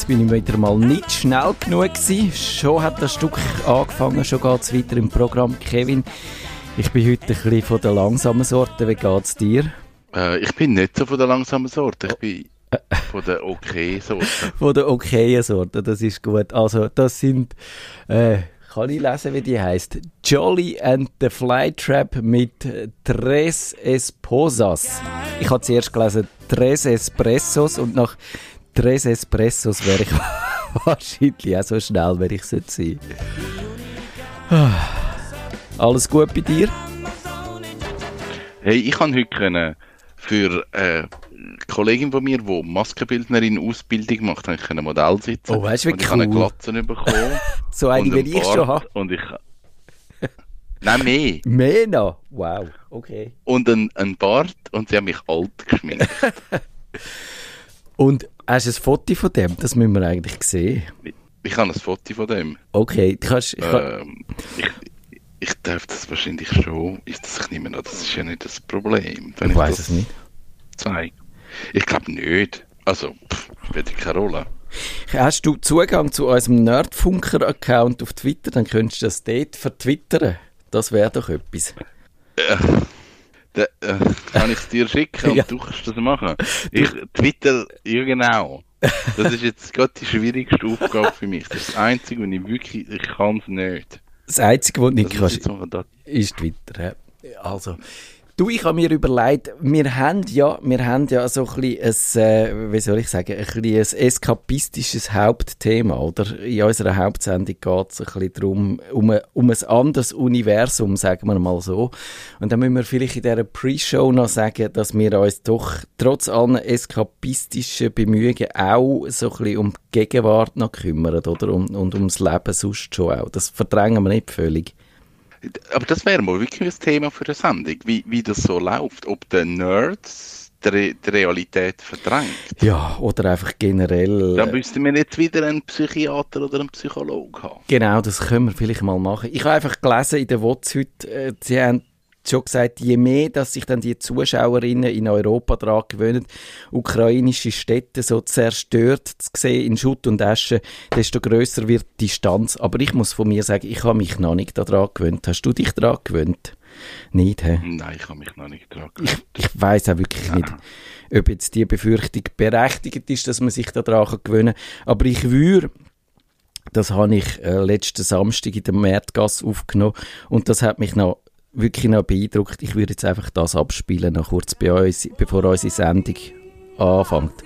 Jetzt bin ich wieder mal nicht schnell genug gewesen. Schon hat das Stück angefangen, schon geht es weiter im Programm. Kevin, ich bin heute ein bisschen von der langsamen Sorte. Wie geht es dir? Äh, ich bin nicht so von der langsamen Sorte. Ich bin von der okay Sorte. von der okayen Sorte, das ist gut. Also, das sind, äh, kann ich lesen, wie die heißt? Jolly and the Flytrap mit Tres Esposas. Ich habe zuerst gelesen Tres Espressos und nach Tres Espressos wäre ich wahrscheinlich auch so schnell, wenn ich sein sollte. Alles gut bei dir? Hey, ich kann heute können für eine Kollegin von mir, die Maskenbildnerin Ausbildung macht, habe ich ein Modell sitzen. Oh, weißt du, wie und ich cool. habe eine Glatze bekommen. So eine, wie einen ich schon habe. Und ich... Nein, mehr. Mehr noch? Wow, okay. Und ein, ein Bart und sie haben mich alt geschminkt. Und hast du ein Foto von dem? Das müssen wir eigentlich sehen. Ich habe ein Foto von dem. Okay, du kannst... Ich kann, Ähm, ich, ich darf das wahrscheinlich schon. Ist das, ich nehme an, das ist ja nicht das Problem. Ich weiß es nicht. zeige. Ich glaube nicht. Also, pff, keine Rolle. Hast du Zugang zu unserem Nerdfunker-Account auf Twitter, dann könntest du das dort vertwittern. Das wäre doch etwas. Äh, da, äh, kann ich es dir schicken und Ja. du kannst das machen? Ich, Twitter, ja genau. Das ist jetzt gerade die schwierigste Aufgabe für mich. Das ist das Einzige, was ich wirklich, ich kann es nicht. Das Einzige, was du nicht kannst, ist ist Twitter. Also, du, ich habe mir überlegt, wir haben ja, wir haben ja so ein bisschen ein, äh, wie soll ich sagen, ein, ein eskapistisches Hauptthema, oder? In unserer Hauptsendung geht es ein bisschen darum, um, ein- um ein anderes Universum, sagen wir mal so. Und dann müssen wir vielleicht in dieser Pre-Show noch sagen, dass wir uns doch trotz allen eskapistischen Bemühungen auch so ein bisschen um die Gegenwart noch kümmern, oder? Und, und ums Leben sonst schon auch. Das verdrängen wir nicht völlig. Aber das wäre mal wirklich ein Thema für eine Sendung, wie, wie das so läuft. Ob der Nerds die, Re die Realität verdrängt. Ja, oder einfach generell. Dann äh, müssten wir jetzt wieder einen Psychiater oder einen Psychologen haben. Genau, das können wir vielleicht mal machen. Ich habe einfach gelesen in der WOTS heute, äh, sie haben schon gesagt, je mehr, dass sich dann die Zuschauerinnen in Europa daran gewöhnen, ukrainische Städte so zerstört zu sehen in Schutt und Asche, desto größer wird die Distanz. Aber ich muss von mir sagen, ich habe mich noch nicht daran gewöhnt. Hast du dich daran gewöhnt? Nicht, hä? Nein, ich habe mich noch nicht Ich, gewöhnt. ich weiß auch wirklich nicht, ob jetzt die Befürchtung berechtigt ist, dass man sich daran gewöhnen kann. Aber ich würde, das habe ich äh, letzten Samstag in der Märtgasse aufgenommen und das hat mich noch wirklich noch beeindruckt. Ich würde jetzt einfach das abspielen, noch kurz bei uns, bevor unsere Sendung anfängt.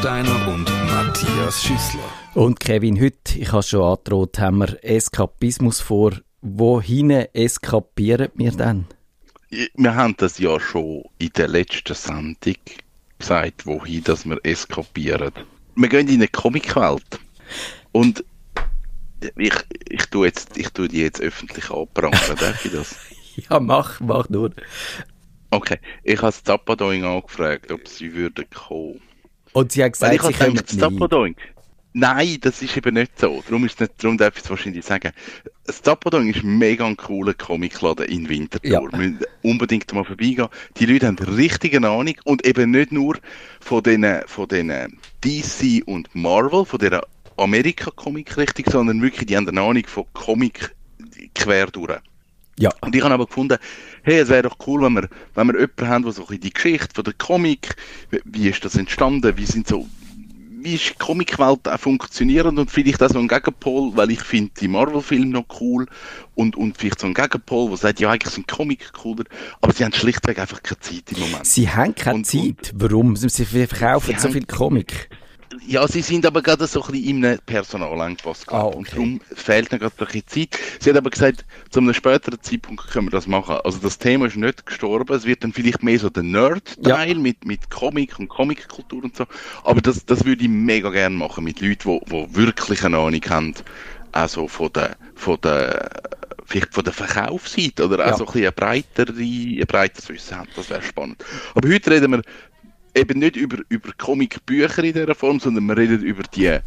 Recksteiner und Matthias Schüssler. Und Kevin, heute, ich habe schon angedroht, haben wir Eskapismus vor. Wohin eskapieren wir denn? Wir haben das ja schon in der letzten Sendung gesagt, wohin dass wir eskapieren. Wir gehen in eine Comicwelt. Und ich, ich tue jetzt, ich tue die jetzt öffentlich anprangern, darf ich das? Ja, mach, mach nur. Okay, ich habe das Zappadoing angefragt, ob sie würden kommen. Und sie hat gesagt, ich sie das nicht. Nein, das ist eben nicht so. Darum, ist nicht, darum darf ich es wahrscheinlich sagen. Das Zappadong ist mega ein cooler Comicladen in Winterthur. Ja. Wir müssen unbedingt mal vorbeigehen. Die Leute haben richtig eine Ahnung und eben nicht nur von den, von den DC und Marvel, von der Amerika-Comic-Richtung, sondern wirklich, die haben eine Ahnung von Comic quer durch. Ja. Und ich habe aber gefunden, hey, es wäre doch cool, wenn wir, wenn wir jemanden haben, der so ein die Geschichte von der Comic, wie, wie ist das entstanden, wie sind so, wie ist die Comicwelt auch funktionierend und vielleicht auch so ein Gegenpol, weil ich finde die Marvel-Filme noch cool und, und vielleicht so ein Gegenpol, der sagt, ja, eigentlich sind Comic cooler, aber sie haben schlichtweg einfach keine Zeit im Moment. Sie haben keine Und- Zeit. Warum? Sie verkaufen Sie so viel Comic. Ja, sie sind aber gerade so ein bisschen in einem Personalengpass Ah, gerade. Und okay. darum fehlt ihnen gerade ein bisschen Zeit. Sie hat aber gesagt, zu einem späteren Zeitpunkt können wir das machen. Also das Thema ist nicht gestorben. Es wird dann vielleicht mehr so der Nerd-Teil mit, mit Comic und Comickultur und so. Aber das, das würde ich mega gerne machen mit Leuten, die, die wirklich eine Ahnung haben. Also von der, von der, vielleicht von der Verkaufsseite oder auch Ja. so ein bisschen ein breitere, ein breiteres Wissen haben. Das wäre spannend. Aber heute reden wir eben nicht über, über Comicbücher in dieser Form, sondern wir reden über die,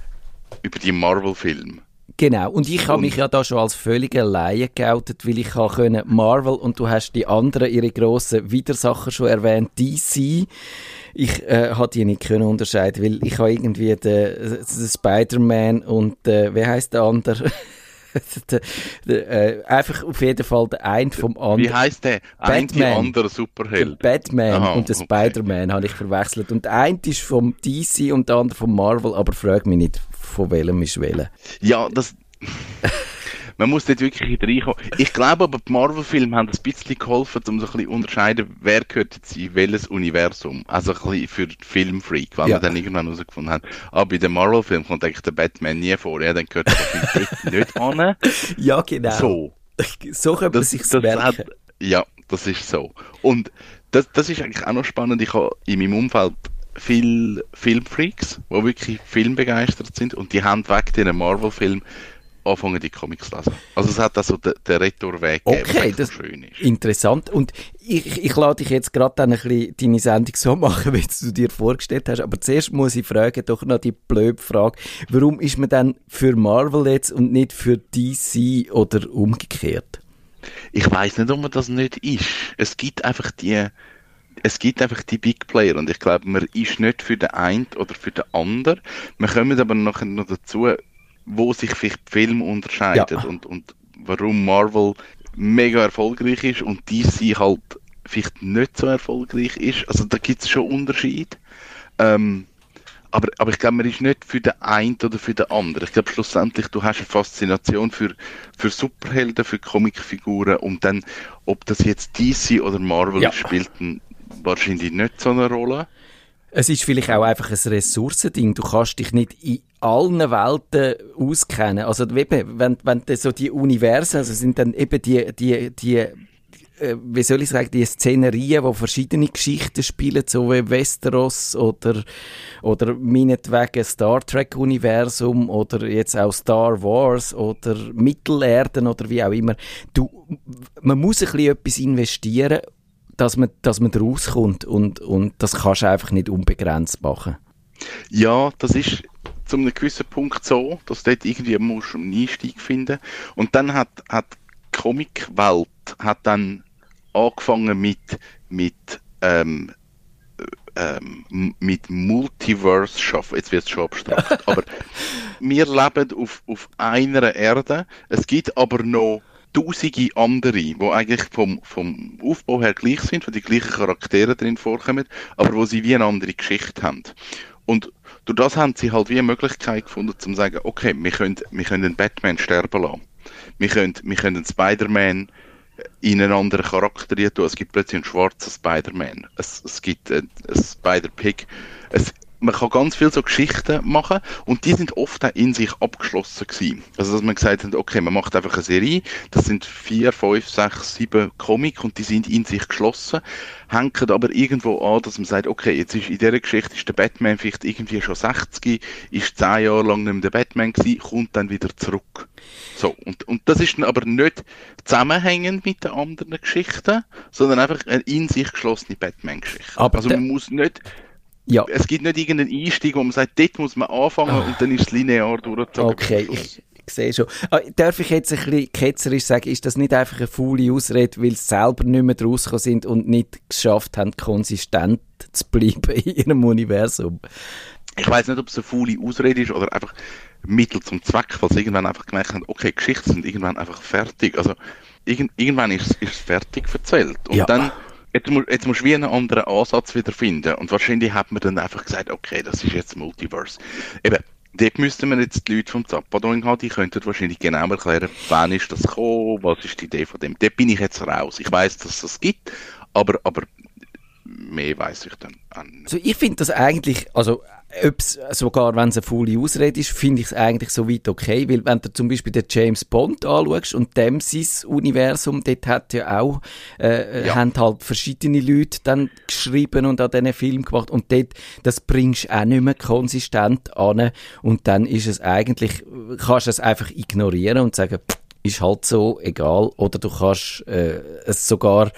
über die Marvel-Filme. Genau, und ich habe mich ja da schon als völlige Laie geoutet, weil ich können Marvel und du hast die anderen, ihre grossen Widersacher schon erwähnt, DC. Ich äh, habe die nicht können unterscheiden, weil ich habe irgendwie den, den Spider-Man und äh, wie heißt der andere? äh, einfach auf jeden Fall der ein vom anderen. Wie heißt der? Ein die andere Der Superheld. Batman Aha, und der okay. Spider-Man habe ich verwechselt. Und der eine ist vom DC und der andere vom Marvel, aber frag mich nicht, von welchem ist welcher. Ja, das. Man muss dort wirklich reinkommen. Ich glaube aber, die Marvel-Filme haben ein bisschen geholfen, um so ein bisschen unterscheiden, wer gehört jetzt in welches Universum. Also ein bisschen für Filmfreak, weil Ja. wir dann irgendwann herausgefunden haben, ah, bei den Marvel-Filmen kommt eigentlich der Batman nie vor. Ja, dann gehört der Film nicht an. Ja, genau. So. So könnte man das, sich merken. hat, ja, das ist so. Und das, das ist eigentlich auch noch spannend. Ich habe in meinem Umfeld viele Filmfreaks, die wirklich filmbegeistert sind und die haben weg diesen Marvel-Film anfangen, die Comics zu lesen. Also es hat also den, den Retourweg gegeben, Okay, eigentlich das schön ist. interessant. Und ich, ich lade dich jetzt gerade dann ein bisschen deine Sendung so machen, wie du dir vorgestellt hast. Aber zuerst muss ich fragen, doch noch die blöde Frage. Warum ist man dann für Marvel jetzt und nicht für DC oder umgekehrt? Ich weiß nicht, ob man das nicht ist. Es gibt einfach die, es gibt einfach die Big Player und ich glaube, man ist nicht für den einen oder für den anderen. Wir kommen aber nachher noch dazu, wo sich vielleicht die Filme unterscheiden Ja. und, und warum Marvel mega erfolgreich ist und DC halt vielleicht nicht so erfolgreich ist. Also da gibt es schon Unterschiede. Ähm, aber, aber ich glaube, man ist nicht für den einen oder für den anderen. Ich glaube, schlussendlich, du hast eine Faszination für, für Superhelden, für Comicfiguren und dann, ob das jetzt DC oder Marvel Ja. spielt wahrscheinlich nicht so eine Rolle. Es ist vielleicht auch einfach ein Ressourcending. Du kannst dich nicht in allen Welten auskennen. Also eben, wenn, wenn so die Universen, also sind dann eben die, die, die äh, wie soll ich sagen, die Szenerien, wo verschiedene Geschichten spielen, so wie Westeros oder, oder meinetwegen Star Trek Universum oder jetzt auch Star Wars oder Mittelerden oder wie auch immer. Du, man muss ein bisschen etwas investieren, dass man, dass man rauskommt und, und das kannst du einfach nicht unbegrenzt machen. Ja, das ist zu einem gewissen Punkt so, dass dort irgendwie musst einen Einstieg finden Und dann hat, hat die Comicwelt hat dann angefangen mit, mit, ähm, ähm, mit Multiverse schaffen. Jetzt wird es schon abstrakt. aber wir leben auf, auf einer Erde. Es gibt aber noch tausende andere, die eigentlich vom, vom Aufbau her gleich sind, wo die gleichen Charaktere drin vorkommen, aber wo sie wie eine andere Geschichte haben. Und durch das haben sie halt wie eine Möglichkeit gefunden, zu sagen, okay, wir können, wir können den Batman sterben lassen. Wir können, wir können den Spider-Man in einen anderen Charakter tun. Es gibt plötzlich einen schwarzen Spider-Man. Es, es gibt einen, einen Spider-Pig. Es, man kann ganz viel so Geschichten machen und die sind oft auch in sich abgeschlossen gewesen. Also dass man gesagt hat, okay, man macht einfach eine Serie, das sind vier, fünf, sechs, sieben Comic und die sind in sich geschlossen, hängen aber irgendwo an, dass man sagt, okay, jetzt ist in dieser Geschichte ist der Batman vielleicht irgendwie schon 60, ist zehn Jahre lang nicht mehr der Batman gewesen, kommt dann wieder zurück. So, und, und das ist dann aber nicht zusammenhängend mit den anderen Geschichten, sondern einfach eine in sich geschlossene Batman-Geschichte. Also man muss nicht Ja. Es gibt nicht irgendeinen Einstieg, wo man sagt, dort muss man anfangen und dann ist es linear durchgezogen. Okay, ich, sehe schon. Ah, darf ich jetzt ein bisschen ketzerisch sagen, ist das nicht einfach eine faule Ausrede, weil sie selber nicht mehr rausgekommen sind und nicht geschafft haben, konsistent zu bleiben in ihrem Universum? Ich weiß nicht, ob es eine faule Ausrede ist oder einfach Mittel zum Zweck, weil sie irgendwann einfach gemerkt haben, okay, Geschichten sind irgendwann einfach fertig. Also irgend, irgendwann ist es- ist es fertig erzählt. Und Ja. dann, jetzt, mu- jetzt musst du wie einen anderen Ansatz wieder finden. Und wahrscheinlich hat man dann einfach gesagt, okay, das ist jetzt Multiverse. Eben, dort müssten wir jetzt die Leute vom Zappadong haben, die könnten wahrscheinlich genau erklären, wann ist das gekommen, was ist die Idee von dem. Dort bin ich jetzt raus. Ich weiß, dass es das gibt, aber, aber mehr weiß ich dann auch nicht. Also ich finde das eigentlich, also ob's, sogar wenn es eine faule Ausrede ist, finde ich es eigentlich so weit okay, weil wenn du zum Beispiel den James Bond anschaust und dem sein Universum, dort hat ja auch, äh, Ja. haben halt verschiedene Leute dann geschrieben und an diesen Film gemacht und dort, das bringst du auch nicht mehr konsistent an und dann ist es eigentlich, kannst du es einfach ignorieren und sagen, ist halt so, egal, oder du kannst äh, es sogar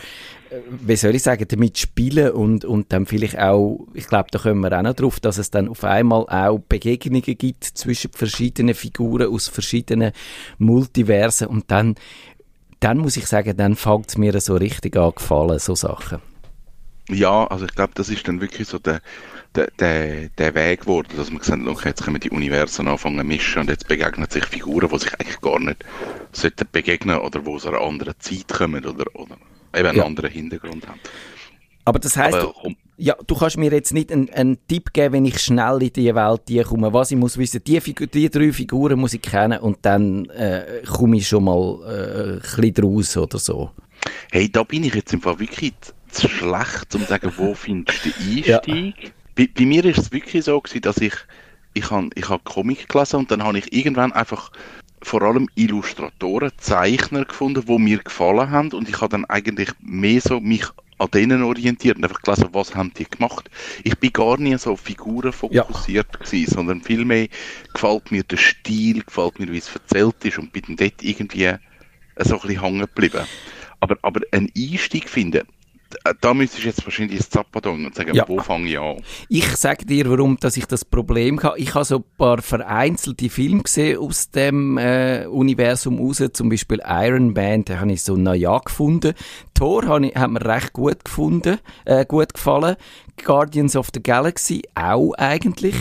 wie soll ich sagen, damit spielen und, und dann vielleicht auch, ich glaube, da kommen wir auch noch drauf, dass es dann auf einmal auch Begegnungen gibt zwischen verschiedenen Figuren aus verschiedenen Multiversen und dann, dann muss ich sagen, dann fängt es mir so richtig an gefallen, so Sachen. Ja, also ich glaube, das ist dann wirklich so der, der, der, der Weg geworden, dass man gesagt hat, okay, jetzt können wir die Universen anfangen zu mischen und jetzt begegnen sich Figuren, die sich eigentlich gar nicht sollten begegnen oder wo aus einer anderen Zeit kommen oder, oder eben einen Ja. anderen Hintergrund haben. Aber das heisst, Aber du, komm, ja, du kannst mir jetzt nicht einen, einen Tipp geben, wenn ich schnell in die Welt die komme, was ich muss wissen, die, Figur, die drei Figuren muss ich kennen und dann äh, komme ich schon mal äh, ein bisschen draus oder so. hey, da bin ich jetzt im Fall wirklich zu schlecht, um zu sagen, wo findest du den Ja. Einstieg? Bei, bei mir ist es wirklich so gewesen, dass ich, ich habe ich hab Comic gelesen und dann habe ich irgendwann einfach vor allem Illustratoren, Zeichner gefunden, die mir gefallen haben und ich habe dann eigentlich mehr so mich an denen orientiert und einfach gelesen, was haben die gemacht. Ich bin gar nie so auf Figuren fokussiert gewesen, sondern vielmehr gefällt mir der Stil, gefällt mir, wie es erzählt ist und bin dann dort irgendwie so ein bisschen hängen geblieben. Aber, aber einen Einstieg finden, da müsstest du jetzt wahrscheinlich ins Zappadong und sagen, Ja. wo fange ich an? Ich sage dir, warum dass ich das Problem habe. Ich habe so ein paar vereinzelte Filme gesehen aus dem äh, Universum raus. Zum Beispiel Iron Man, den habe ich so naja gefunden. Thor habe ich, hat mir recht gut gefunden, äh, gut gefallen. Guardians of the Galaxy auch eigentlich.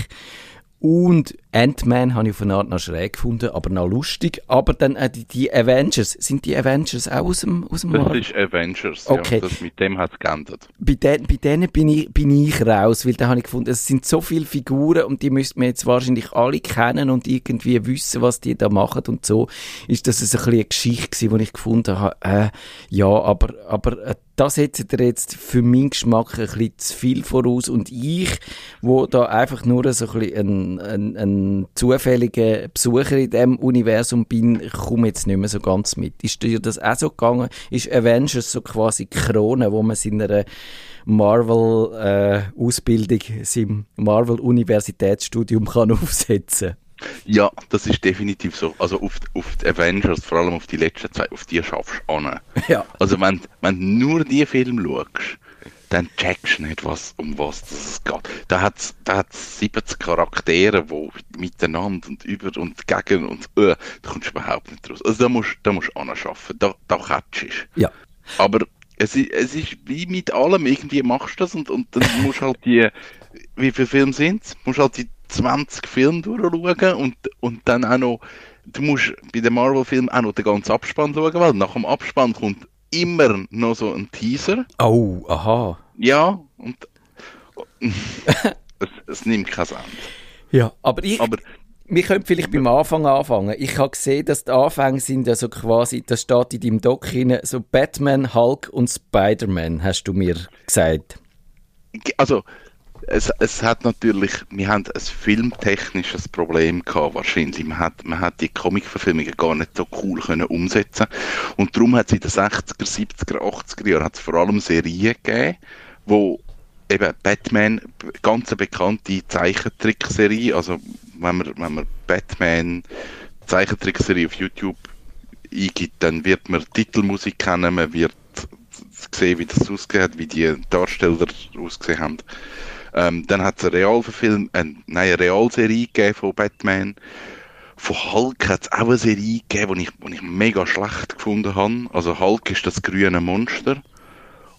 Und Ant-Man habe ich auf eine Art noch schräg gefunden, aber noch lustig. Aber dann äh, die, die Avengers, sind die Avengers auch aus dem, aus dem Das Marvel? ist Avengers, Okay. ja. Das, mit dem hat es geändert. bei, den, bei denen bin ich, bin ich raus, weil da habe ich gefunden, es sind so viele Figuren und die müssten wir jetzt wahrscheinlich alle kennen und irgendwie wissen, was die da machen und so. Ist das ein bisschen eine Geschichte gewesen, wo ich gefunden habe, äh, ja, aber, aber äh, das setzt ihr jetzt für meinen Geschmack ein bisschen zu viel voraus und ich, wo da einfach nur so ein bisschen ein, ein, ein zufälliger Besucher in dem Universum bin, komme jetzt nicht mehr so ganz mit. Ist dir das auch so gegangen? Ist Avengers so quasi die Krone, wo man seiner Marvel-Ausbildung, seinem Marvel-Universitätsstudium kann aufsetzen Ja, das ist definitiv so. Also auf, auf die Avengers, vor allem auf die letzten zwei, auf die schaffst du an. Ja. Also wenn, wenn du nur die Filme schaust, dann checkst du nicht, was, um was das geht. Da hat es da hat's 70 Charaktere, die miteinander und über und gegen und äh, da kommst du überhaupt nicht raus. Also da musst da musst du anschaffen, da, da catchst du. Ja. Aber es ist, es ist wie mit allem, irgendwie machst du das und, und dann musst du halt die, wie viele Filme sind es? Musst halt die 20 Filme durchschauen und, und dann auch noch, du musst bei den Marvel-Filmen auch noch den ganzen Abspann schauen, weil nach dem Abspann kommt immer noch so ein Teaser. Oh, aha. Ja, und es, es nimmt kein Ende. Ja, aber ich, Aber wir können vielleicht beim Anfang anfangen. Ich habe gesehen, dass die Anfänge sind ja so quasi, das steht in deinem Doc hinein, so Batman, Hulk und Spider-Man, hast du mir gesagt. also es, es hat natürlich, wir haben ein filmtechnisches Problem gehabt wahrscheinlich. Man hat, man hat die Comic-Verfilmungen gar nicht so cool können umsetzen und darum hat es in den 60er, 70er, 80er Jahren hat vor allem Serien gegeben, wo eben Batman, ganz eine bekannte Zeichentrickserie, also wenn man, wenn man Batman Zeichentrickserie auf YouTube eingibt, dann wird man Titelmusik kennen, man wird sehen, wie das ausgesehen hat, wie die Darsteller ausgesehen haben. Ähm, dann hat es eine Realverfilm, äh, nein, eine Realserie gegeben von Batman. Von Hulk hat es auch eine Serie gegeben, die ich, ich mega schlecht gefunden habe. Also Hulk ist das grüne Monster.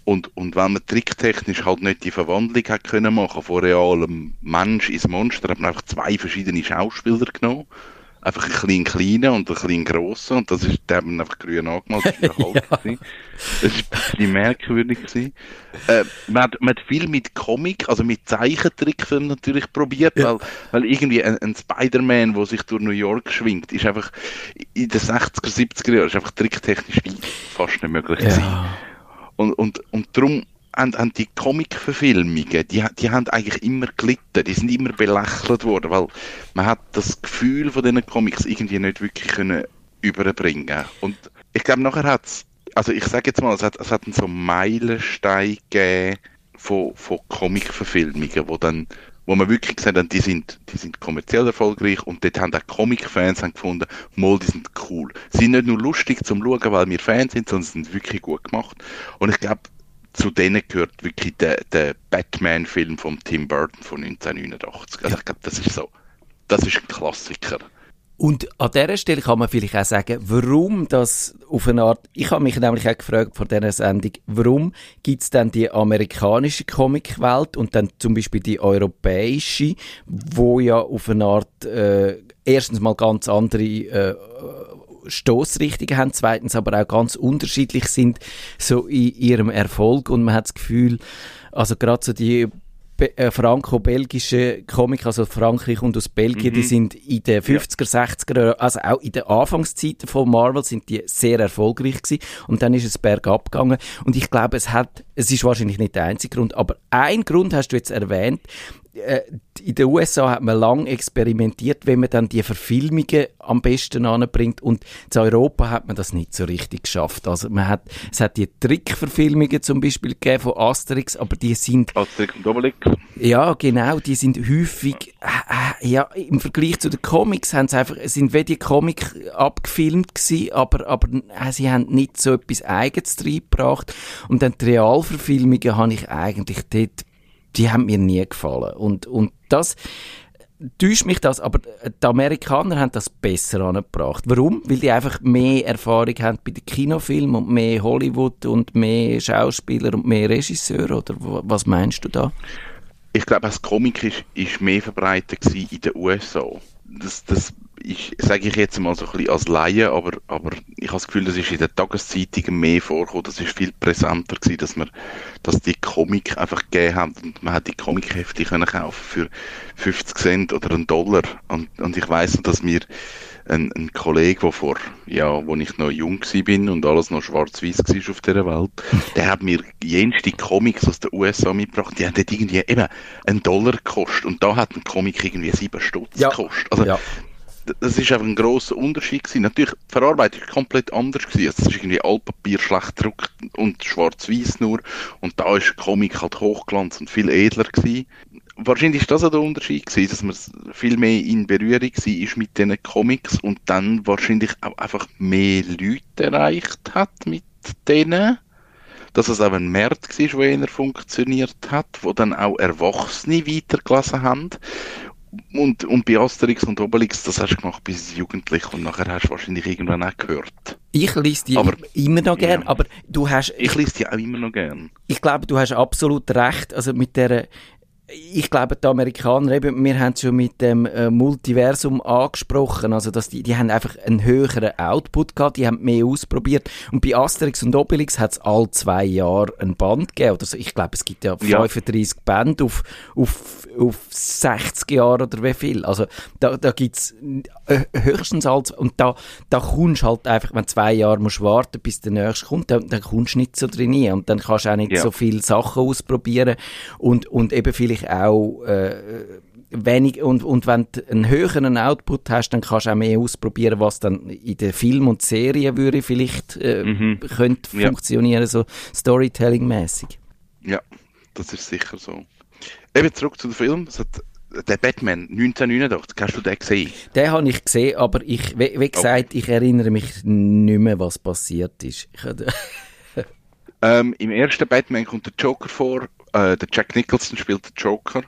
Und, und wenn man tricktechnisch halt nicht die Verwandlung hat können machen von realem Mensch ins Monster, hat man einfach zwei verschiedene Schauspieler genommen. Einfach ein kleinen kleinen und ein kleinen grossen. Und das ist, der haben einfach grün angemalt. Das war gewesen. Das war ein bisschen merkwürdig. Gewesen. Äh, man, hat, man hat viel mit Comic, also mit Zeichentrickfilmen natürlich probiert, weil, weil irgendwie ein, ein Spider-Man, der sich durch New York schwingt, ist einfach in den 60er, 70er Jahren ist einfach tricktechnisch fast nicht möglich gewesen. Ja. Und, und, und darum haben, haben die Comic-Verfilmungen, die, die haben eigentlich immer gelitten, die sind immer belächelt worden, weil man hat das Gefühl von diesen Comics irgendwie nicht wirklich können überbringen Und ich glaube, nachher hat es, also ich sage jetzt mal, es hat, es hat so Meilenstein gegeben von, von Comic-Verfilmungen, wo dann wo man wirklich gesagt hat, die sind, die sind kommerziell erfolgreich und dort haben auch Comic-Fans gefunden, mal, die sind cool. Sie sind nicht nur lustig zum Schauen, weil wir Fans sind, sondern sie sind wirklich gut gemacht. Und ich glaube, zu denen gehört wirklich der, der Batman-Film von Tim Burton von 1989. Also ich glaube, das ist so, das ist ein Klassiker. Und an dieser Stelle kann man vielleicht auch sagen, warum das auf eine Art, ich habe mich nämlich auch gefragt vor dieser Sendung, warum gibt es dann die amerikanische Comicwelt und dann zum Beispiel die europäische, wo ja auf eine Art äh, erstens mal ganz andere äh, Stoßrichtungen haben, zweitens aber auch ganz unterschiedlich sind so in ihrem Erfolg. Und man hat das Gefühl, also gerade so die äh, franco-belgische Comic, also Frankreich und aus Belgien, die sind in den 50er, 60er, Jahren, also auch in den Anfangszeiten von Marvel sind die sehr erfolgreich gewesen. Und dann ist es bergab gegangen. Und ich glaube, es hat, es ist wahrscheinlich nicht der einzige Grund, aber ein Grund hast du jetzt erwähnt, äh, in den USA hat man lang experimentiert, wenn man dann die Verfilmungen am besten anbringt und in Europa hat man das nicht so richtig geschafft. Also man hat, es hat die Trickverfilmungen zum Beispiel gegeben von Asterix, aber die sind Asterix und Obelix. ja, genau, die sind häufig, äh, äh, ja, im Vergleich zu den Comics haben sie einfach, sind wie die Comic abgefilmt gewesen, aber, aber äh, sie haben nicht so etwas Eigenes reingebracht. Und dann die Realverfilmungen habe ich eigentlich dort, die haben mir nie gefallen. Und, und das, täuscht mich das, aber die Amerikaner haben das besser angebracht. Warum? Weil die einfach mehr Erfahrung haben bei den Kinofilmen und mehr Hollywood und mehr Schauspieler und mehr Regisseure, oder was meinst du da? Ich glaube, das Comic ist, ist mehr verbreitet in den USA. Das, das ist, sage ich jetzt mal so ein bisschen als Laie, aber, aber ich habe das Gefühl, das ist in den Tageszeitungen mehr vorgekommen. Das ist viel präsenter gewesen, dass man, dass die Comic einfach gegeben haben und man hat die Comichefte können kaufen für 50 Cent oder einen Dollar. Und, und ich weiß noch, dass mir ein, ein Kollege, der vor, ja, wo ich noch jung bin und alles noch schwarz-weiß war auf dieser Welt, der hat mir jenste Comics aus den USA mitgebracht, die haben dort irgendwie eben einen Dollar gekostet und da hat ein Comic irgendwie sieben Stutz Ja. gekostet. Also, Ja. Das ist einfach ein grosser Unterschied gewesen. Natürlich, die Verarbeitung ist komplett anders gewesen. Also, es ist irgendwie Altpapier schlecht gedruckt und schwarz-weiß nur. Und da ist Comic halt Hochglanz und viel edler gewesen. Wahrscheinlich ist das auch der Unterschied gewesen, dass man viel mehr in Berührung war ist mit diesen Comics und dann wahrscheinlich auch einfach mehr Leute erreicht hat mit denen. Dass es auch ein Markt war, der eher funktioniert hat, wo dann auch Erwachsene weitergelesen haben. Und, und bei Asterix und Obelix, das hast du gemacht bis Jugendlich und nachher hast du wahrscheinlich irgendwann auch gehört. Ich lese die Aber- immer noch gern, Ja. aber du hast, Ich lese die auch immer noch gern. ich glaube, du hast absolut recht. Also mit der, ich glaube, die Amerikaner eben, wir haben es schon mit dem äh, Multiversum angesprochen, also dass die, die haben einfach einen höheren Output gehabt, die haben mehr ausprobiert. Und bei Asterix und Obelix hat es all zwei Jahre ein Band gegeben. Oder so. Ich glaube, es gibt ja Ja. 35 Bände auf, auf, auf 60 Jahre oder wie viel. Also da, da gibt es höchstens als, und da, da kommst halt einfach, wenn zwei Jahre musst warten, bis der nächste kommt, dann, dann kommst du nicht so drin rein. Und dann kannst du auch nicht Ja. so viele Sachen ausprobieren und, und eben vielleicht auch äh, wenig und, und wenn du einen höheren Output hast, dann kannst du auch mehr ausprobieren, was dann in den Film und Serien würde vielleicht äh, Mhm. könnte Ja. funktionieren, so Storytelling-mäßig. Ja, das ist sicher so. Eben zurück zu dem Film. Der Batman 1989, hast du den gesehen? Den habe ich gesehen, aber ich, wie, wie gesagt, ich erinnere mich nicht mehr, was passiert ist. Ähm, Im ersten Batman kommt der Joker vor, Äh, der Jack Nicholson spielt den Joker.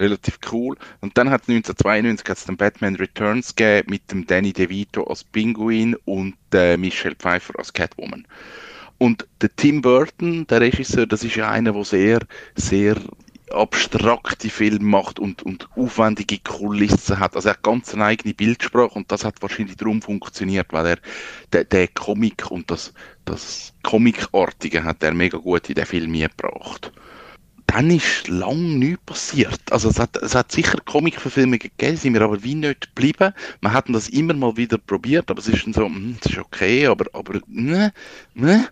Relativ cool. Und dann hat 1992 hat's den Batman Returns gegeben mit dem Danny DeVito als Pinguin und äh, Michelle Pfeiffer als Catwoman. Und der Tim Burton, der Regisseur, das ist ja einer, der sehr, sehr abstrakte Filme macht und, und aufwendige Kulissen hat. Also er hat ganz eine eigene Bildsprache und das hat wahrscheinlich darum funktioniert, weil er der, der Comic und das, das Comicartige hat er mega gut in den Film gebracht. Dann ist lang nichts passiert. Also es hat, es hat sicher Comic-Verfilmungen gegeben, sind wir aber wie nicht geblieben. Wir hatten das immer mal wieder probiert, aber es ist dann so, hm, das ist okay, aber, aber, ne, ne.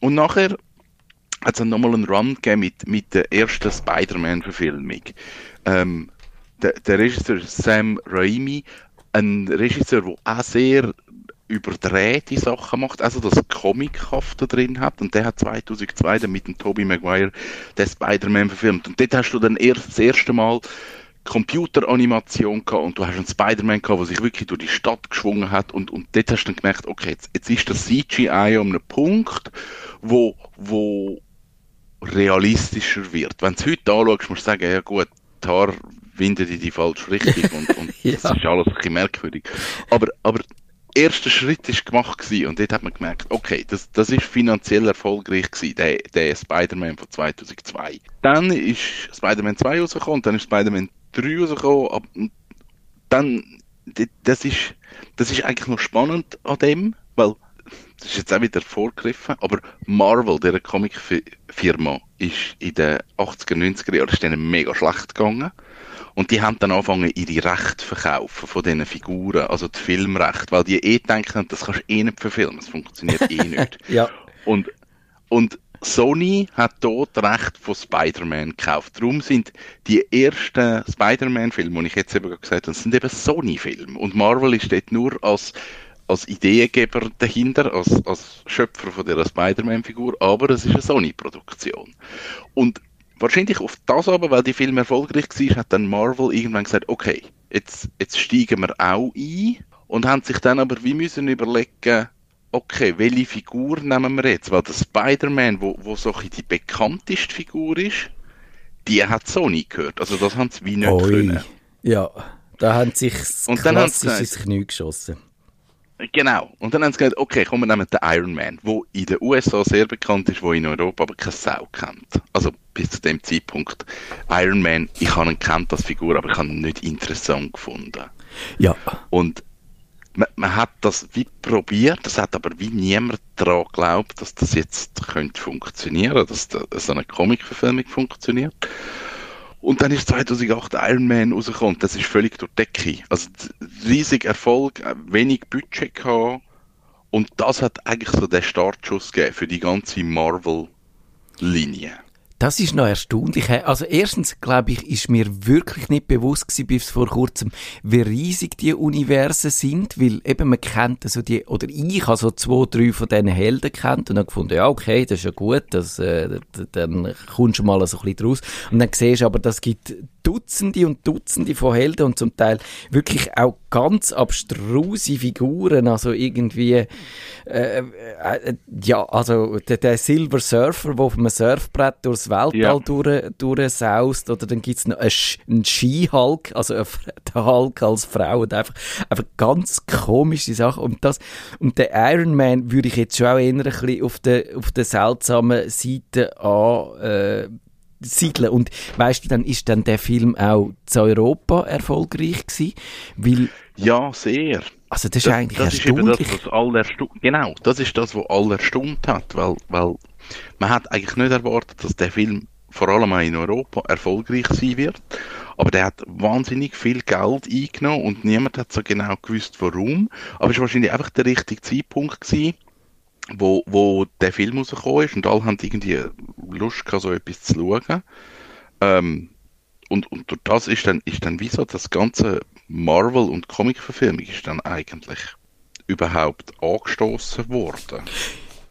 Und nachher hat es nochmal einen Run gegeben mit, mit der ersten Spider-Man-Verfilmung. Ähm, der, der Regisseur Sam Raimi, ein Regisseur, der auch sehr überdrehte Sachen macht, also das Comichafte drin hat und der hat 2002 dann mit dem Tobey Maguire den Spider-Man verfilmt und dort hast du dann erst das erste Mal Computeranimation gehabt und du hast einen Spider-Man gehabt, der sich wirklich durch die Stadt geschwungen hat und, und dort hast du dann gemerkt, okay, jetzt, jetzt ist das CGI um einen Punkt, wo, wo realistischer wird. Wenn du es heute anschaust, musst du sagen, ja gut, die Haare winden in die falsche Richtung und, und Ja. das ist alles ein bisschen merkwürdig. Aber, aber erste Schritt ist gemacht gewesen und dort hat man gemerkt, okay, das, das ist finanziell erfolgreich gewesen, der, der Spider-Man von 2002. Dann ist Spider-Man 2 rausgekommen, dann ist Spider-Man 3 rausgekommen, dann, das ist, das ist eigentlich noch spannend an dem, weil das ist jetzt auch wieder vorgegriffen, aber Marvel, der Comic-Firma, ist in den 80er, 90er Jahren ist denen mega schlecht gegangen. Und die haben dann angefangen, ihre Rechte zu verkaufen von diesen Figuren, also die Filmrechte, weil die eh denken, das kannst du eh nicht verfilmen, das funktioniert eh nicht. Ja. Und, und Sony hat dort Recht von Spider-Man gekauft. Darum sind die ersten Spider-Man-Filme, die ich jetzt eben gesagt habe, das sind eben Sony-Filme. Und Marvel ist dort nur als, als Ideengeber dahinter, als, als Schöpfer von der Spider-Man-Figur, aber es ist eine Sony-Produktion. Und wahrscheinlich auf das aber, weil die Film erfolgreich war, hat dann Marvel irgendwann gesagt, okay, jetzt, jetzt steigen wir auch ein und haben sich dann aber wie müssen überlegen, okay, welche Figur nehmen wir jetzt? Weil der Spider-Man, wo, wo so die bekannteste Figur ist, die hat Sony gehört. Also das haben sie wie nicht Oi. können. Ja, da haben sich das Und dann haben sie klassisch ins gesagt- Knie geschossen. Genau. Und dann haben sie gesagt, okay, komm, wir nehmen den Iron Man, wo in den USA sehr bekannt ist, wo in Europa aber keine Sau kennt. Also bis zu dem Zeitpunkt. Iron Man, ich habe ihn kennt als Figur, aber ich habe ihn nicht interessant gefunden. Ja. Und man, man hat das wie probiert, das hat aber wie niemand daran geglaubt, dass das jetzt könnte funktionieren, dass da, so eine Comic-Verfilmung funktioniert. Und dann ist 2008 Iron Man rausgekommen. Das ist völlig durch Decke. Also riesig Erfolg, äh, wenig Budget gehabt. Und das hat eigentlich so den Startschuss gegeben für die ganze Marvel-Linie. Das ist noch erstaunlich. Also erstens, glaube ich, ist mir wirklich nicht bewusst gewesen, bis vor kurzem, wie riesig die Universen sind, weil eben man kennt so die, oder ich habe so zwei, drei von diesen Helden kennt und dann gefunden, ja okay, das ist ja gut, das, äh, dann kommst du mal so ein bisschen draus. Und dann siehst du aber, das gibt Dutzende und Dutzende von Helden und zum Teil wirklich auch ganz abstruse Figuren, also irgendwie äh, äh, ja, also der, der Silver Surfer, der auf einem Surfbrett durchs Weltall Ja. durch, durchsaust, oder dann gibt's noch einen, Sch- einen Ski-Hulk, also der Hulk als Frau, und einfach, einfach ganz komische Sachen. Und das, und der Iron Man würde ich jetzt schon auch eher ein bisschen auf der, auf der seltsamen Seite an, äh, siedeln. Und weißt du, dann ist dann der Film auch zu Europa erfolgreich gewesen, weil, Ja, sehr. also das ist eigentlich das ist eben das, erstaunlich. was alle erstaunt, genau, das ist das, was alle erstaunt hat, weil, weil man hat eigentlich nicht erwartet, dass der Film vor allem auch in Europa erfolgreich sein wird, aber der hat wahnsinnig viel Geld eingenommen und niemand hat so genau gewusst, warum, aber es war wahrscheinlich einfach der richtige Zeitpunkt gewesen, wo, wo der Film rausgekommen ist und alle haben irgendwie Lust gehabt, so etwas zu schauen. Ähm, und, und durch das ist dann, ist dann wie so das ganze Marvel- und Comic-Verfilmung ist dann eigentlich überhaupt angestoßen worden.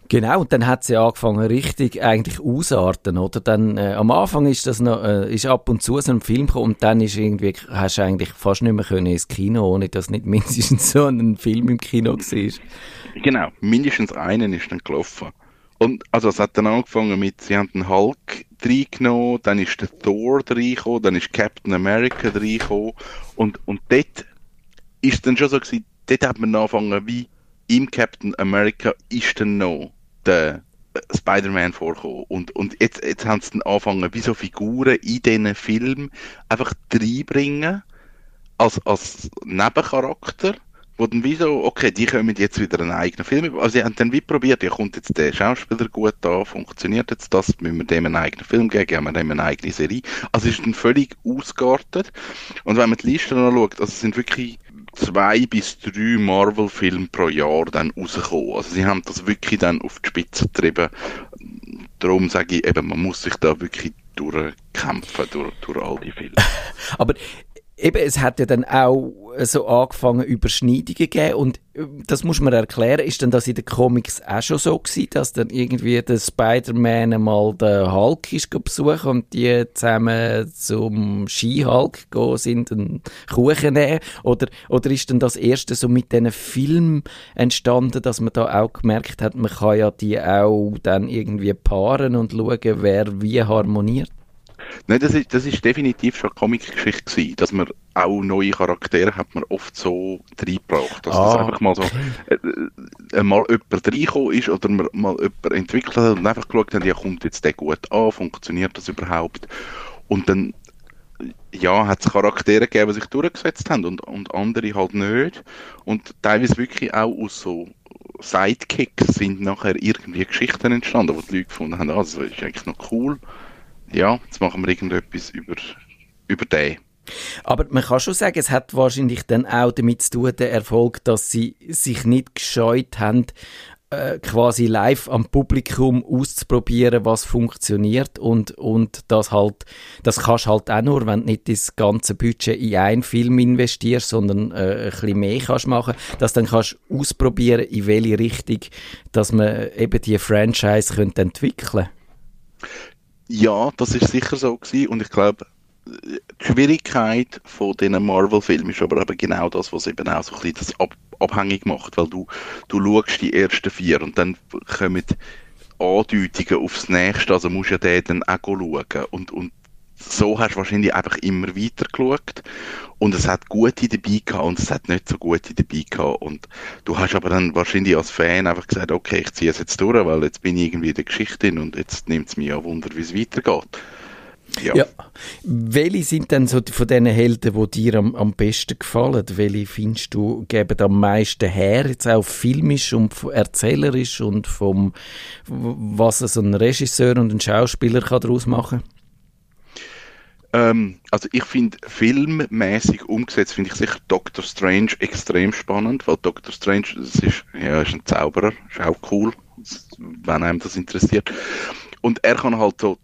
Genau, und dann hat sie angefangen, richtig eigentlich ausarten, oder? Dann, äh, am Anfang ist das noch, äh, ist ab und zu so ein Film gekommen und dann ist irgendwie, hast du eigentlich fast nicht mehr können ins Kino, ohne dass nicht mindestens so ein Film im Kino war. Genau, mindestens einen ist dann gelaufen. Und also es hat dann angefangen mit, sie haben den Hulk reingenommen, dann ist der Thor reingekommen, dann ist Captain America reingekommen und, und dort ist dann schon so gewesen, dort hat man angefangen, wie im Captain America ist dann noch der äh, Spider-Man vorkommen. Und, und jetzt, jetzt haben sie dann angefangen, wie so Figuren in diesen Film einfach reinbringen, als, als Nebencharakter, wo dann wie so, okay, die kommen jetzt wieder einen eigenen Film. Also sie haben dann wie probiert, ja, kommt jetzt der Schauspieler gut an, funktioniert jetzt das, müssen wir dem einen eigenen Film geben, geben wir dem eine eigene Serie. Also es ist dann völlig ausgeartet. Und wenn man die Liste anschaut, also es sind wirklich zwei bis drei Marvel-Filme pro Jahr dann rausgekommen. Also sie haben das wirklich dann auf die Spitze getrieben. Darum sage ich eben, man muss sich da wirklich durchkämpfen durch, durch all die Filme. Aber eben, es hat ja dann auch so angefangen, Überschneidungen gegeben und äh, das muss man erklären, ist denn das in den Comics auch schon so gewesen, dass dann irgendwie der Spider-Man einmal den Hulk ist besuchen und die zusammen zum Ski-Hulk gehen sind und Kuchen nehmen? Oder, oder ist denn das erste so mit diesen Filmen entstanden, dass man da auch gemerkt hat, man kann ja die auch dann irgendwie paaren und schauen, wer wie harmoniert? Nein, das ist, das ist definitiv schon eine Comic-Geschichte gewesen, dass man auch neue Charaktere hat man oft so reingebracht. Dass Ah, das einfach mal so, äh, äh, mal jemand reingekommen ist oder man mal jemand entwickelt hat und einfach geschaut hat, ja, kommt jetzt der gut an, funktioniert das überhaupt? Und dann, ja, hat es Charaktere gegeben, die sich durchgesetzt haben und, und andere halt nicht. Und teilweise wirklich auch aus so Sidekicks sind nachher irgendwie Geschichten entstanden, wo die Leute gefunden haben, ah, das ist eigentlich noch cool. Ja, jetzt machen wir irgendetwas über, über den. Aber man kann schon sagen, es hat wahrscheinlich dann auch damit zu tun, der Erfolg, dass sie sich nicht gescheut haben, äh, quasi live am Publikum auszuprobieren, was funktioniert und, und das halt, das kannst halt auch nur, wenn du nicht das ganze Budget in einen Film investierst, sondern äh, ein bisschen mehr kannst machen, dass dann kannst ausprobieren, in welche Richtung, dass man eben die Franchise könnte entwickeln Ja, das ist sicher so gewesen und ich glaube, die Schwierigkeit von diesen Marvel-Filmen ist aber eben genau das, was eben auch so ein bisschen das ab abhängig macht, weil du, du schaust die ersten vier und dann kommen Andeutungen aufs Nächste, also musst du ja den dann auch schauen. Und, und so hast du wahrscheinlich einfach immer weiter geschaut und es hat gute dabei gehabt und es hat nicht so gute dabei gehabt und du hast aber dann wahrscheinlich als Fan einfach gesagt, okay, ich ziehe es jetzt durch, weil jetzt bin ich irgendwie in der Geschichte und jetzt nimmt es mich ja Wunder, wie es weitergeht. Ja. Ja. Welche sind denn so von diesen Helden, die dir am, am besten gefallen? Welche findest du, geben am meisten her, jetzt auch filmisch und erzählerisch und vom, was so ein Regisseur und ein Schauspieler kann daraus machen? Ähm, also ich finde filmmäßig umgesetzt finde ich sicher Doctor Strange extrem spannend, weil Doctor Strange das ist ja ist ein Zauberer, ist auch cool, wenn einem das interessiert. Und er kann halt so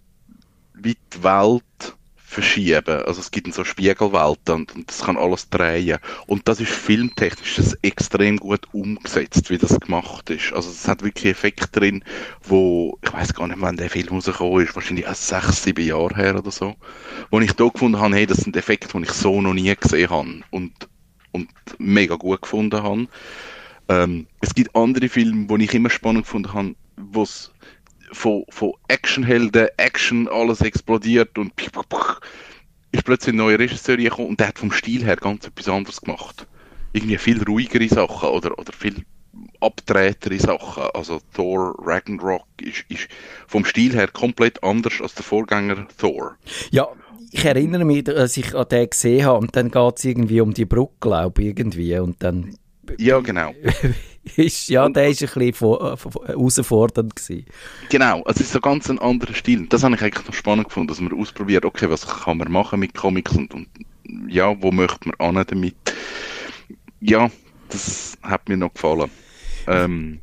wie die Welt verschieben. Also es gibt dann so Spiegelwelten und, und das kann alles drehen. Und das ist filmtechnisch das extrem gut umgesetzt, wie das gemacht ist. Also es hat wirklich Effekte drin, wo, ich weiß gar nicht, wann der Film rausgekommen ist, wahrscheinlich erst sechs, sieben Jahre her oder so, wo ich da gefunden habe, hey, das sind Effekte, die ich so noch nie gesehen habe und, und mega gut gefunden habe. Ähm, es gibt andere Filme, die ich immer spannend gefunden habe, wo es von, von Actionhelden, Action, alles explodiert und ist plötzlich ein neuer Regisseur gekommen und der hat vom Stil her ganz etwas anderes gemacht. Irgendwie viel ruhigere Sachen oder, oder viel abtretere Sachen. Also Thor Ragnarok ist, ist vom Stil her komplett anders als der Vorgänger Thor. Ja, ich erinnere mich, dass ich an den gesehen habe und dann geht es irgendwie um die Brücke, glaube ich, irgendwie und dann Ja, genau. ist, ja, der ist ein bisschen vor, vor, herausfordernd gewesen. Genau, also es ist so ganz ein anderer Stil. Das habe ich eigentlich noch spannend gefunden, dass man ausprobiert, okay, was kann man machen mit Comics und, und ja, wo möchte man an damit. Ja, das hat mir noch gefallen. Ähm,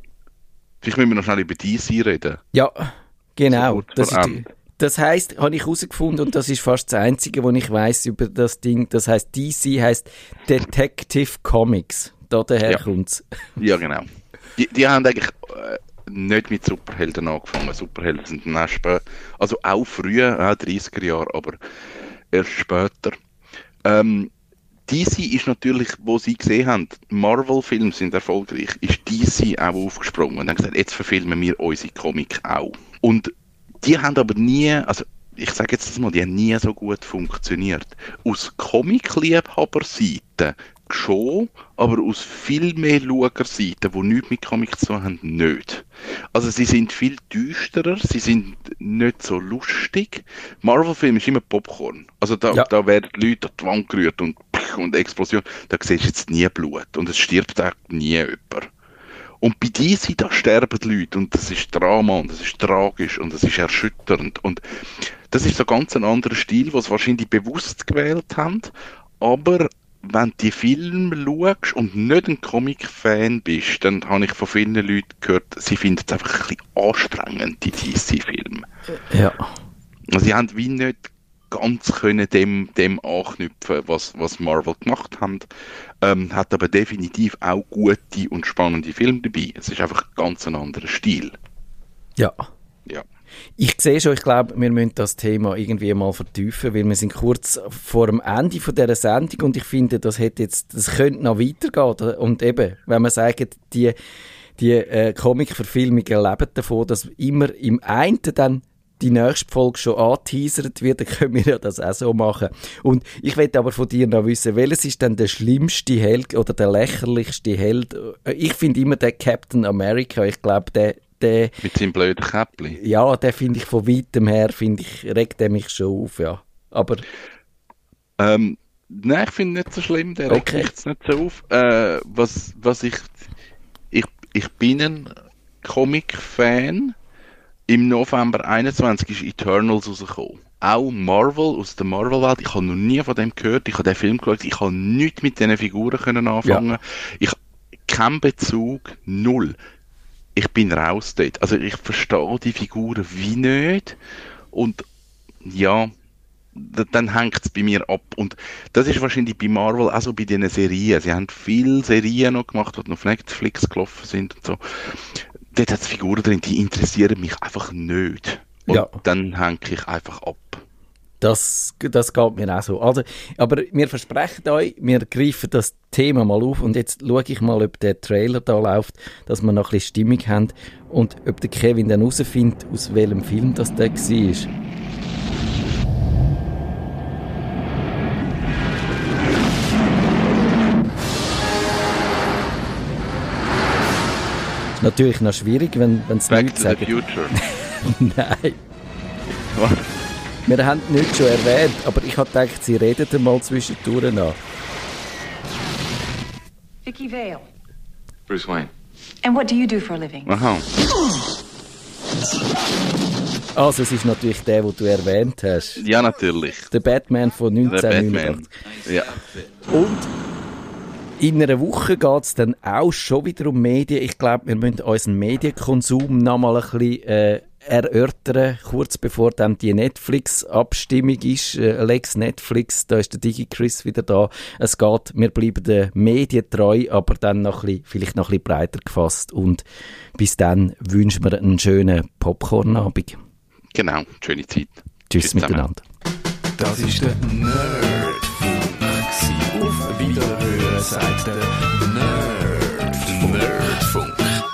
vielleicht müssen wir noch schnell über DC reden. Ja, genau. So das, ist, das heißt, habe ich herausgefunden und das ist fast das Einzige, was ich weiß über das Ding. Das heißt, DC heißt Detective Comics. Da daher Ja. kommt's. Ja, genau. Die, die haben eigentlich äh, nicht mit Superhelden angefangen. Superhelden sind dann erst spä- also auch früher, auch 30er Jahre, aber erst später. Ähm, DC ist natürlich, wo sie gesehen haben, Marvel-Filme sind erfolgreich, ist DC auch aufgesprungen und haben gesagt, jetzt verfilmen wir unsere Comic auch. Und die haben aber nie, also ich sage jetzt das mal, die haben nie so gut funktioniert. Aus Comic-Liebhaber-Seite schon, aber aus viel mehr Schauerseiten, die nichts mit Comics zu tun haben, nicht. Also sie sind viel düsterer, sie sind nicht so lustig. Marvel-Film ist immer Popcorn. Also da, Ja. da werden die Leute an die Wand gerührt und, und Explosion. Da siehst du jetzt nie Blut und es stirbt auch nie jemand. Und bei DC, da sterben die Leute und das ist Drama und das ist tragisch und das ist erschütternd. Und das ist so ganz ein anderer Stil, was wahrscheinlich bewusst gewählt haben. Aber wenn du die Filme schaust und nicht ein Comic-Fan bist, dann habe ich von vielen Leuten gehört, sie finden es einfach ein bisschen anstrengend, die DC-Filme. Ja. Also sie haben wie nicht ganz können dem, dem anknüpfen, was, was Marvel gemacht haben. Ähm, hat aber definitiv auch gute und spannende Filme dabei. Es ist einfach ganz ein anderer Stil. Ja. Ja. Ich sehe schon, ich glaube, wir müssen das Thema irgendwie mal vertiefen, weil wir sind kurz vor dem Ende von dieser Sendung und ich finde, das hätte jetzt, das könnte noch weitergehen. Und eben, wenn man sagt, die, die äh, Comic-Verfilmungen leben davon, dass immer im einen dann die nächste Folge schon angeteasert wird, dann können wir ja das auch so machen. Und ich will aber von dir noch wissen, welches ist denn der schlimmste Held oder der lächerlichste Held? Äh, Ich finde immer der Captain America, ich glaube, der, der Mit seinem blöden Käppli. ja, den finde ich von weitem her, finde ich, regt er mich schon auf, ja. Aber, Ähm, nein, ich finde nicht so schlimm, der regt Okay. mich jetzt nicht so auf. Äh, was, was ich, ich, ich bin ein Comic-Fan. Im November 21 ist Eternals rausgekommen. Auch Marvel, aus der Marvel-Welt. Ich habe noch nie von dem gehört. Ich habe den Film geschaut. Ich habe nichts mit diesen Figuren können anfangen. Ich keinen Bezug, null. Ich bin raus dort. Also ich verstehe die Figuren wie nicht. Und ja, dann hängt es bei mir ab. Und das ist wahrscheinlich bei Marvel auch so bei diesen Serien. Sie haben viele Serien noch gemacht, die auf Netflix gelaufen sind und so. Dort hat es Figuren drin, die interessieren mich einfach nicht. Und Ja. dann hänge ich einfach ab. Das, das geht mir auch so. Also, aber wir versprechen euch, wir greifen das Thema mal auf und jetzt schaue ich mal, ob der Trailer da läuft, dass wir noch ein bisschen Stimmung haben und ob der Kevin dann herausfindet, aus welchem Film das der war. Ist natürlich noch schwierig, wenn es Back nichts to the. Future. Nein. Wir haben es nicht schon erwähnt, aber ich habe gedacht, sie reden mal zwischendurch nach. Vicky Vale. Bruce Wayne. And what do you do for a living? Aha. Also, es ist natürlich der, den du erwähnt hast. Ja, natürlich. Der Batman von Der 1989. Batman. Ja. Und in einer Woche geht es dann auch schon wieder um Medien. Ich glaube, wir müssen unseren Medienkonsum noch mal ein bisschen äh, erörtern, kurz bevor dann die Netflix-Abstimmung ist. Äh, Lex Netflix, da ist der Digi-Chris wieder da. Es geht, wir bleiben den Medien treu, aber dann noch ein bisschen, vielleicht noch ein bisschen breiter gefasst. Und bis dann wünschen wir einen schönen Popcorn-Abend. Genau. Schöne Zeit. Tschüss, Tschüss miteinander. Das ist der Nerdfunk. Auf Wiederhören sagt der Nerdfunk. Nerdfunk.